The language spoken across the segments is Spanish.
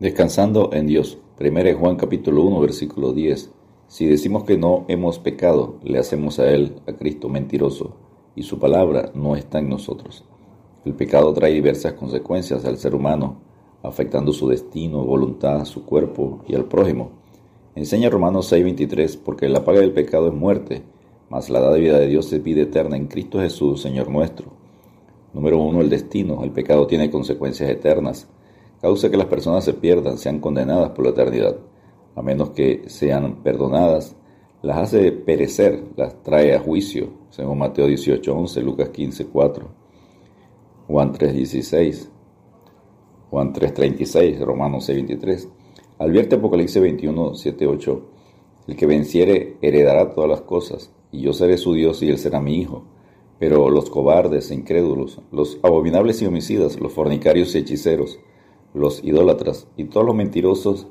Descansando en Dios. 1 Juan capítulo 1 versículo 10. Si decimos que no hemos pecado, le hacemos a Él, a Cristo, mentiroso, y su palabra no está en nosotros. El pecado trae diversas consecuencias al ser humano, afectando su destino, voluntad, su cuerpo y al prójimo. Enseña Romanos 6:23, porque la paga del pecado es muerte, mas la vida de Dios es vida eterna en Cristo Jesús, Señor nuestro. Número 1. El destino. El pecado tiene consecuencias eternas causa que las personas se pierdan, sean condenadas por la eternidad. A menos que sean perdonadas, las hace perecer, las trae a juicio, según Mateo 18:11, Lucas 15:4, Juan 3:16, Juan 3:36, Romanos 6:23. Advierte Apocalipsis 21:7-8, el que venciere heredará todas las cosas, y yo seré su Dios y él será mi hijo. Pero los cobardes e incrédulos, los abominables y homicidas, los fornicarios y hechiceros, los idólatras y todos los mentirosos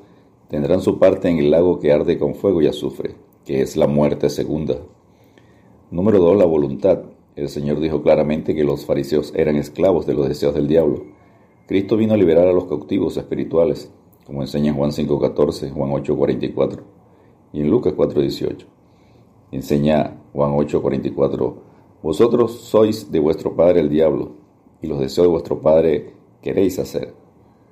tendrán su parte en el lago que arde con fuego y azufre, que es la muerte segunda. Número 2. La voluntad. El Señor dijo claramente que los fariseos eran esclavos de los deseos del diablo. Cristo vino a liberar a los cautivos espirituales, como enseña en Juan 5.14, Juan 8.44 y en Lucas 4.18. Enseña Juan 8.44, vosotros sois de vuestro padre el diablo, y los deseos de vuestro padre queréis hacer.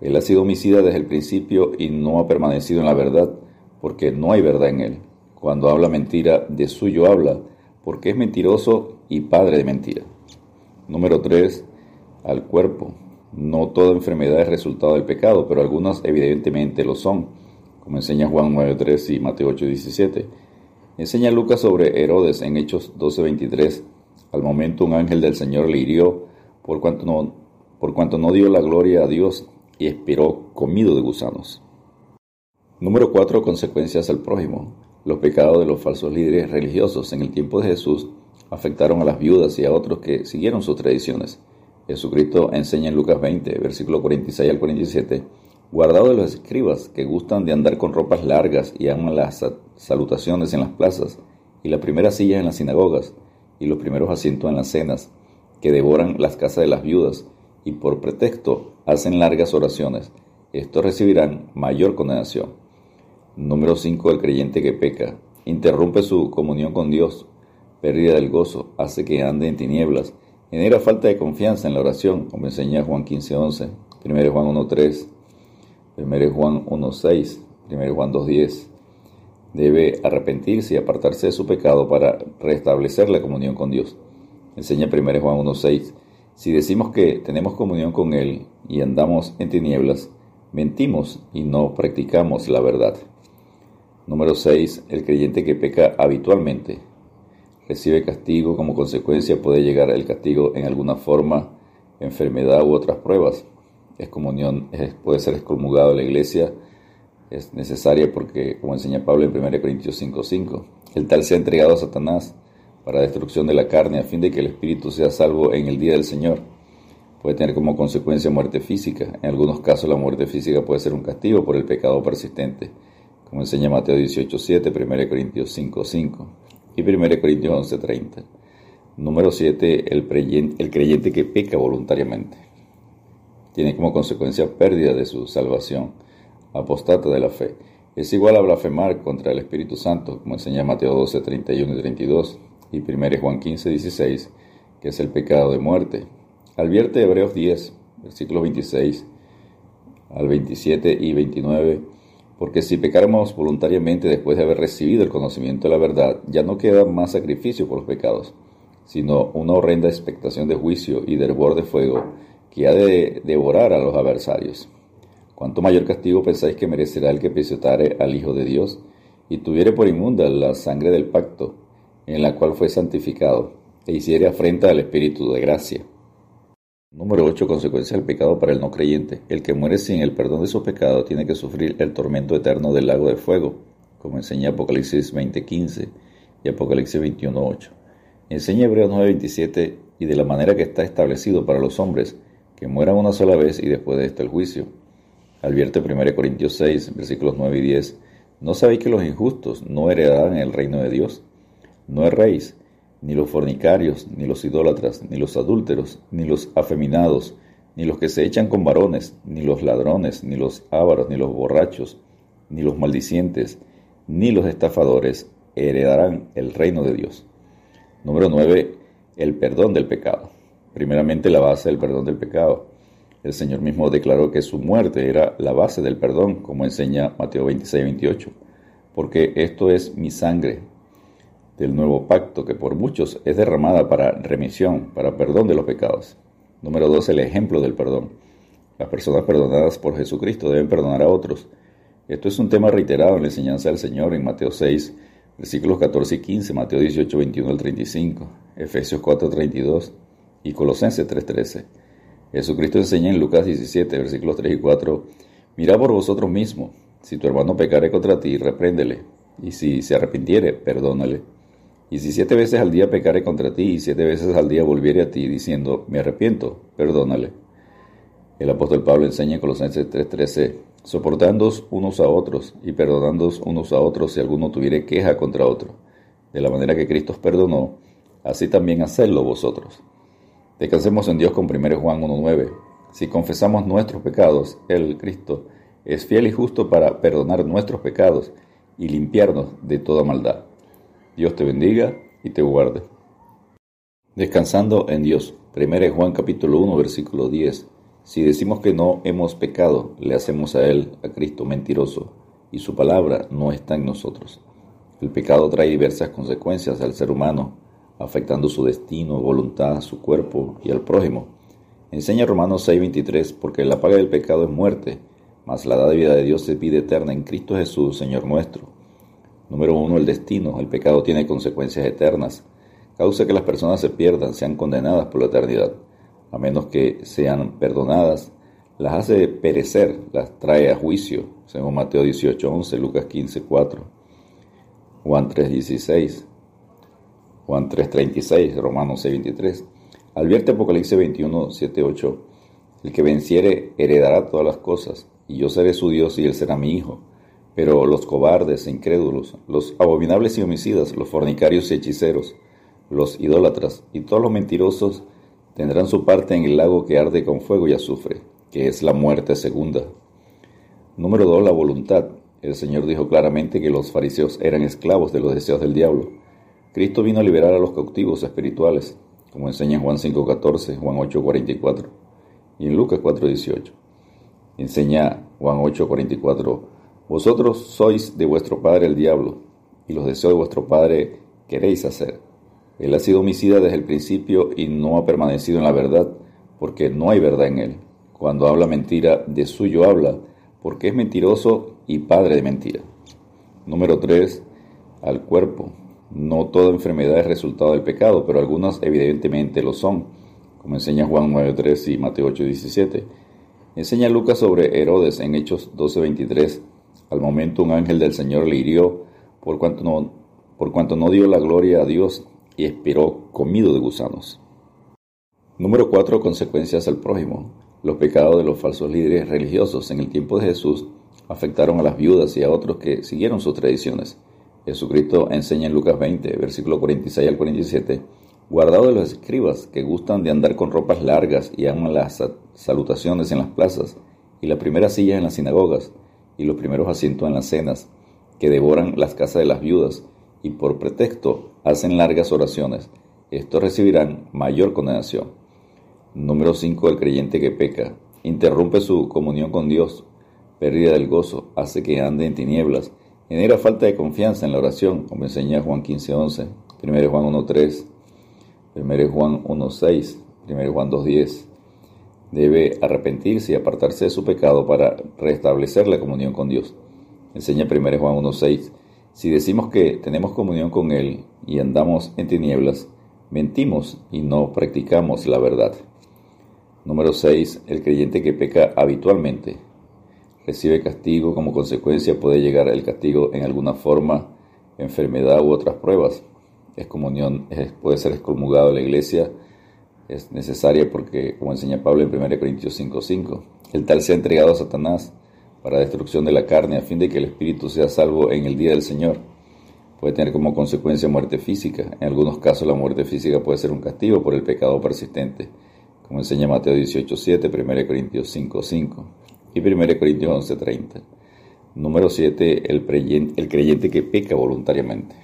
Él ha sido homicida desde el principio y no ha permanecido en la verdad, porque no hay verdad en él. Cuando habla mentira, de suyo habla, porque es mentiroso y padre de mentira. Número 3. Al cuerpo. No toda enfermedad es resultado del pecado, pero algunas evidentemente lo son, como enseña Juan 9.3 y Mateo 8.17. Enseña Lucas sobre Herodes en Hechos 12.23. Al momento un ángel del Señor le hirió por cuanto no, por cuanto no dio la gloria a Dios y esperó comido de gusanos. Número 4. Consecuencias al prójimo. Los pecados de los falsos líderes religiosos en el tiempo de Jesús afectaron a las viudas y a otros que siguieron sus tradiciones. Jesucristo enseña en Lucas 20, versículo 46 al 47, guardado de los escribas que gustan de andar con ropas largas y aman las salutaciones en las plazas y las primeras sillas en las sinagogas y los primeros asientos en las cenas, que devoran las casas de las viudas y por pretexto hacen largas oraciones, estos recibirán mayor condenación. Número 5. El creyente que peca. Interrumpe su comunión con Dios, pérdida del gozo, hace que ande en tinieblas, genera falta de confianza en la oración, como enseña Juan 15.11, 1 Juan 1.3, 1 Juan 1.6, 1 Juan 2.10. Debe arrepentirse y apartarse de su pecado para restablecer la comunión con Dios. Enseña 1 Juan 1.6 si decimos que tenemos comunión con Él y andamos en tinieblas, mentimos y no practicamos la verdad. Número 6. El creyente que peca habitualmente recibe castigo. Como consecuencia puede llegar el castigo en alguna forma, enfermedad u otras pruebas. Excomunión puede ser excomulgado de la iglesia. Es necesaria porque, como enseña Pablo en 1 Corintios 5.5, el tal se ha entregado a Satanás para destrucción de la carne, a fin de que el espíritu sea salvo en el día del Señor. Puede tener como consecuencia muerte física. En algunos casos la muerte física puede ser un castigo por el pecado persistente, como enseña Mateo 18.7, 1 Corintios 5.5 y 1 Corintios 11.30. Número 7. El creyente, el creyente que peca voluntariamente. Tiene como consecuencia pérdida de su salvación, apostata de la fe. Es igual a blasfemar contra el Espíritu Santo, como enseña Mateo 12, 31 y 32, y 1 Juan 15, 16, que es el pecado de muerte. Advierte Hebreos 10, versículos 26 al 27 y 29, porque si pecáramos voluntariamente después de haber recibido el conocimiento de la verdad, ya no queda más sacrificio por los pecados, sino una horrenda expectación de juicio y de hervor de fuego que ha de devorar a los adversarios. ¿Cuánto mayor castigo pensáis que merecerá el que pisotare al Hijo de Dios y tuviere por inmunda la sangre del pacto? En la cual fue santificado, e hiciere afrenta al Espíritu de gracia. Número 8. Consecuencia del pecado para el no creyente. El que muere sin el perdón de su pecado tiene que sufrir el tormento eterno del lago de fuego, como enseña Apocalipsis 20.15 y Apocalipsis 21.8. Enseña Hebreos 9.27 y de la manera que está establecido para los hombres, que mueran una sola vez y después de esto el juicio. Advierte 1 Corintios 6, versículos 9 y 10. ¿No sabéis que los injustos no heredarán el reino de Dios? No erréis, ni los fornicarios, ni los idólatras, ni los adúlteros, ni los afeminados, ni los que se echan con varones, ni los ladrones, ni los ávaros, ni los borrachos, ni los maldicientes, ni los estafadores heredarán el reino de Dios. Número 9. El perdón del pecado. Primeramente la base del perdón del pecado. El Señor mismo declaró que su muerte era la base del perdón, como enseña Mateo 26, 28. Porque esto es mi sangre del nuevo pacto que por muchos es derramada para remisión, para perdón de los pecados. Número 2. El ejemplo del perdón. Las personas perdonadas por Jesucristo deben perdonar a otros. Esto es un tema reiterado en la enseñanza del Señor en Mateo 6, versículos 14 y 15, Mateo 18, 21 al 35, Efesios 4, 32 y Colosenses 3, 13. Jesucristo enseña en Lucas 17, versículos 3 y 4, Mira por vosotros mismos, si tu hermano pecare contra ti, repréndele, y si se arrepintiere, perdónale. Y si siete veces al día pecare contra ti y siete veces al día volviere a ti diciendo, me arrepiento, perdónale. El apóstol Pablo enseña en Colosenses 3:13, soportándoos unos a otros y perdonándoos unos a otros si alguno tuviere queja contra otro. De la manera que Cristo os perdonó, así también hacedlo vosotros. Descansemos en Dios con 1 Juan 1:9. Si confesamos nuestros pecados, Él, Cristo, es fiel y justo para perdonar nuestros pecados y limpiarnos de toda maldad. Dios te bendiga y te guarde. Descansando en Dios. 1 Juan capítulo 1 versículo 10. Si decimos que no hemos pecado, le hacemos a Él, a Cristo, mentiroso, y su palabra no está en nosotros. El pecado trae diversas consecuencias al ser humano, afectando su destino, voluntad, su cuerpo y al prójimo. Enseña Romanos 6:23, porque la paga del pecado es muerte, mas la vida de Dios es vida eterna en Cristo Jesús, Señor nuestro. Número uno, el destino. El pecado tiene consecuencias eternas. Causa que las personas se pierdan, sean condenadas por la eternidad. A menos que sean perdonadas, las hace perecer, las trae a juicio, según Mateo 18, 11, Lucas 15, 4, Juan 3, 16, Juan 3, 36, Romanos 6, 23. Advierte Apocalipsis 21, 7, 8. El que venciere heredará todas las cosas, y yo seré su Dios y él será mi hijo. Pero los cobardes e incrédulos, los abominables y homicidas, los fornicarios y hechiceros, los idólatras y todos los mentirosos tendrán su parte en el lago que arde con fuego y azufre, que es la muerte segunda. Número 2. La voluntad. El Señor dijo claramente que los fariseos eran esclavos de los deseos del diablo. Cristo vino a liberar a los cautivos espirituales, como enseña Juan 5.14, Juan 8.44 y en Lucas 4.18. Enseña Juan 8.44 vosotros sois de vuestro padre el diablo, y los deseos de vuestro padre queréis hacer. Él ha sido homicida desde el principio y no ha permanecido en la verdad, porque no hay verdad en él. Cuando habla mentira, de suyo habla, porque es mentiroso y padre de mentira. Número 3. Al cuerpo. No toda enfermedad es resultado del pecado, pero algunas evidentemente lo son, como enseña Juan 9.3 y Mateo 8.17. Enseña Lucas sobre Herodes en Hechos 12.23 al momento un ángel del Señor le hirió por cuanto no, por cuanto no dio la gloria a Dios y esperó comido de gusanos. Número 4. Consecuencias al prójimo. Los pecados de los falsos líderes religiosos en el tiempo de Jesús afectaron a las viudas y a otros que siguieron sus tradiciones. Jesucristo enseña en Lucas 20, versículo 46 al 47, guardado de los escribas que gustan de andar con ropas largas y aman las salutaciones en las plazas y las primeras sillas en las sinagogas y los primeros asientos en las cenas, que devoran las casas de las viudas y por pretexto hacen largas oraciones. Estos recibirán mayor condenación. Número 5. El creyente que peca. Interrumpe su comunión con Dios. Pérdida del gozo. Hace que ande en tinieblas. Genera falta de confianza en la oración, como enseña Juan 15.11, 1 Juan 1.3, 1 Juan 1.6, 1 Juan 2.10 debe arrepentirse y apartarse de su pecado para restablecer la comunión con Dios. Enseña 1 Juan 1.6. Si decimos que tenemos comunión con Él y andamos en tinieblas, mentimos y no practicamos la verdad. Número 6. El creyente que peca habitualmente recibe castigo. Como consecuencia puede llegar el castigo en alguna forma, enfermedad u otras pruebas. Excomunión puede ser excomulgado de la iglesia es necesaria porque, como enseña Pablo en 1 Corintios 5:5, el tal sea entregado a Satanás para destrucción de la carne a fin de que el espíritu sea salvo en el día del Señor. Puede tener como consecuencia muerte física. En algunos casos la muerte física puede ser un castigo por el pecado persistente, como enseña Mateo 18.7, 1 Corintios 5.5 y 1 Corintios 11.30. Número 7. El el creyente que peca voluntariamente.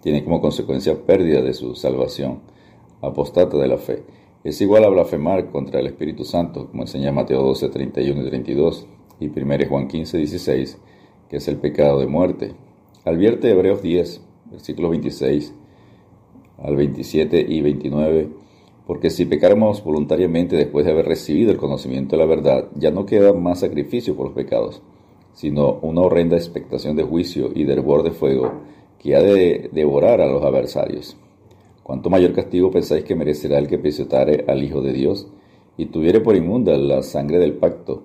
Tiene como consecuencia pérdida de su salvación, apostata de la fe. Es igual a blasfemar contra el Espíritu Santo, como enseña Mateo 12, 31 y 32, y 1 Juan 15, 16, que es el pecado de muerte. Advierte Hebreos 10, versículos 26 al 27 y 29, porque si pecáramos voluntariamente después de haber recibido el conocimiento de la verdad, ya no queda más sacrificio por los pecados sino una horrenda expectación de juicio y de hervor de fuego que ha de devorar a los adversarios. ¿Cuánto mayor castigo pensáis que merecerá el que pisotare al Hijo de Dios y tuviere por inmunda la sangre del pacto,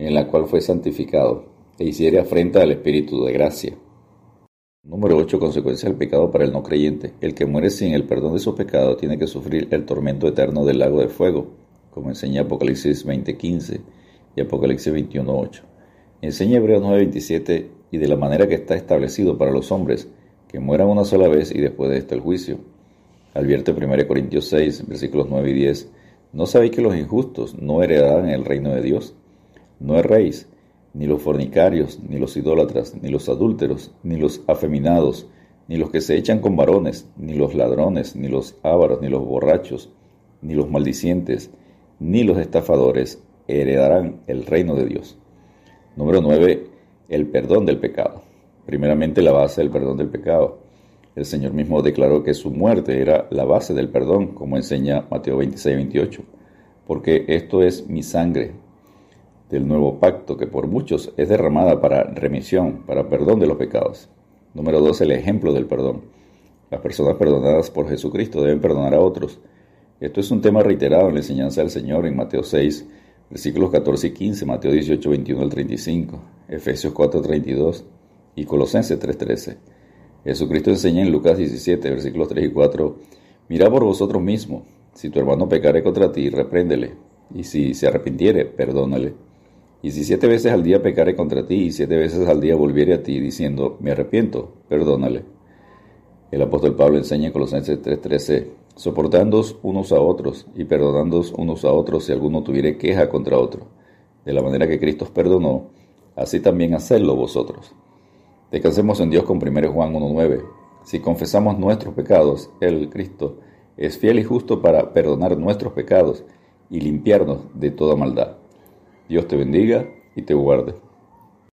en la cual fue santificado, e hiciere afrenta al Espíritu de gracia? Número 8. Consecuencia del pecado para el no creyente. El que muere sin el perdón de su pecado tiene que sufrir el tormento eterno del lago de fuego, como enseña Apocalipsis 20:15 y Apocalipsis 21:8. Enseña Hebreos 9:27 y de la manera que está establecido para los hombres, que mueran una sola vez y después de esto el juicio. Advierte 1 Corintios 6, versículos 9 y 10. ¿No sabéis que los injustos no heredarán el reino de Dios? No erréis, ni los fornicarios, ni los idólatras, ni los adúlteros, ni los afeminados, ni los que se echan con varones, ni los ladrones, ni los ávaros, ni los borrachos, ni los maldicientes, ni los estafadores heredarán el reino de Dios. Número 9. El perdón del pecado. Primeramente la base del perdón del pecado. El Señor mismo declaró que su muerte era la base del perdón, como enseña Mateo 26, 28. Porque esto es mi sangre del nuevo pacto que por muchos es derramada para remisión, para perdón de los pecados. Número 2. El ejemplo del perdón. Las personas perdonadas por Jesucristo deben perdonar a otros. Esto es un tema reiterado en la enseñanza del Señor en Mateo 6, versículos 14 y 15, Mateo 18, 21 al 35, Efesios 4, 32 y Colosenses 3, 13. Jesucristo enseña en Lucas 17, versículos 3 y 4, Mira por vosotros mismos, si tu hermano pecare contra ti, repréndele, y si se arrepintiere, perdónale. Y si siete veces al día pecare contra ti, y siete veces al día volviere a ti, diciendo, me arrepiento, perdónale. El apóstol Pablo enseña en Colosenses 3:13, soportándoos unos a otros y perdonándoos unos a otros si alguno tuviere queja contra otro. De la manera que Cristo os perdonó, así también hacedlo vosotros. Descansemos en Dios con 1 Juan 1:9. Si confesamos nuestros pecados, Él, Cristo, es fiel y justo para perdonar nuestros pecados y limpiarnos de toda maldad. Dios te bendiga y te guarde.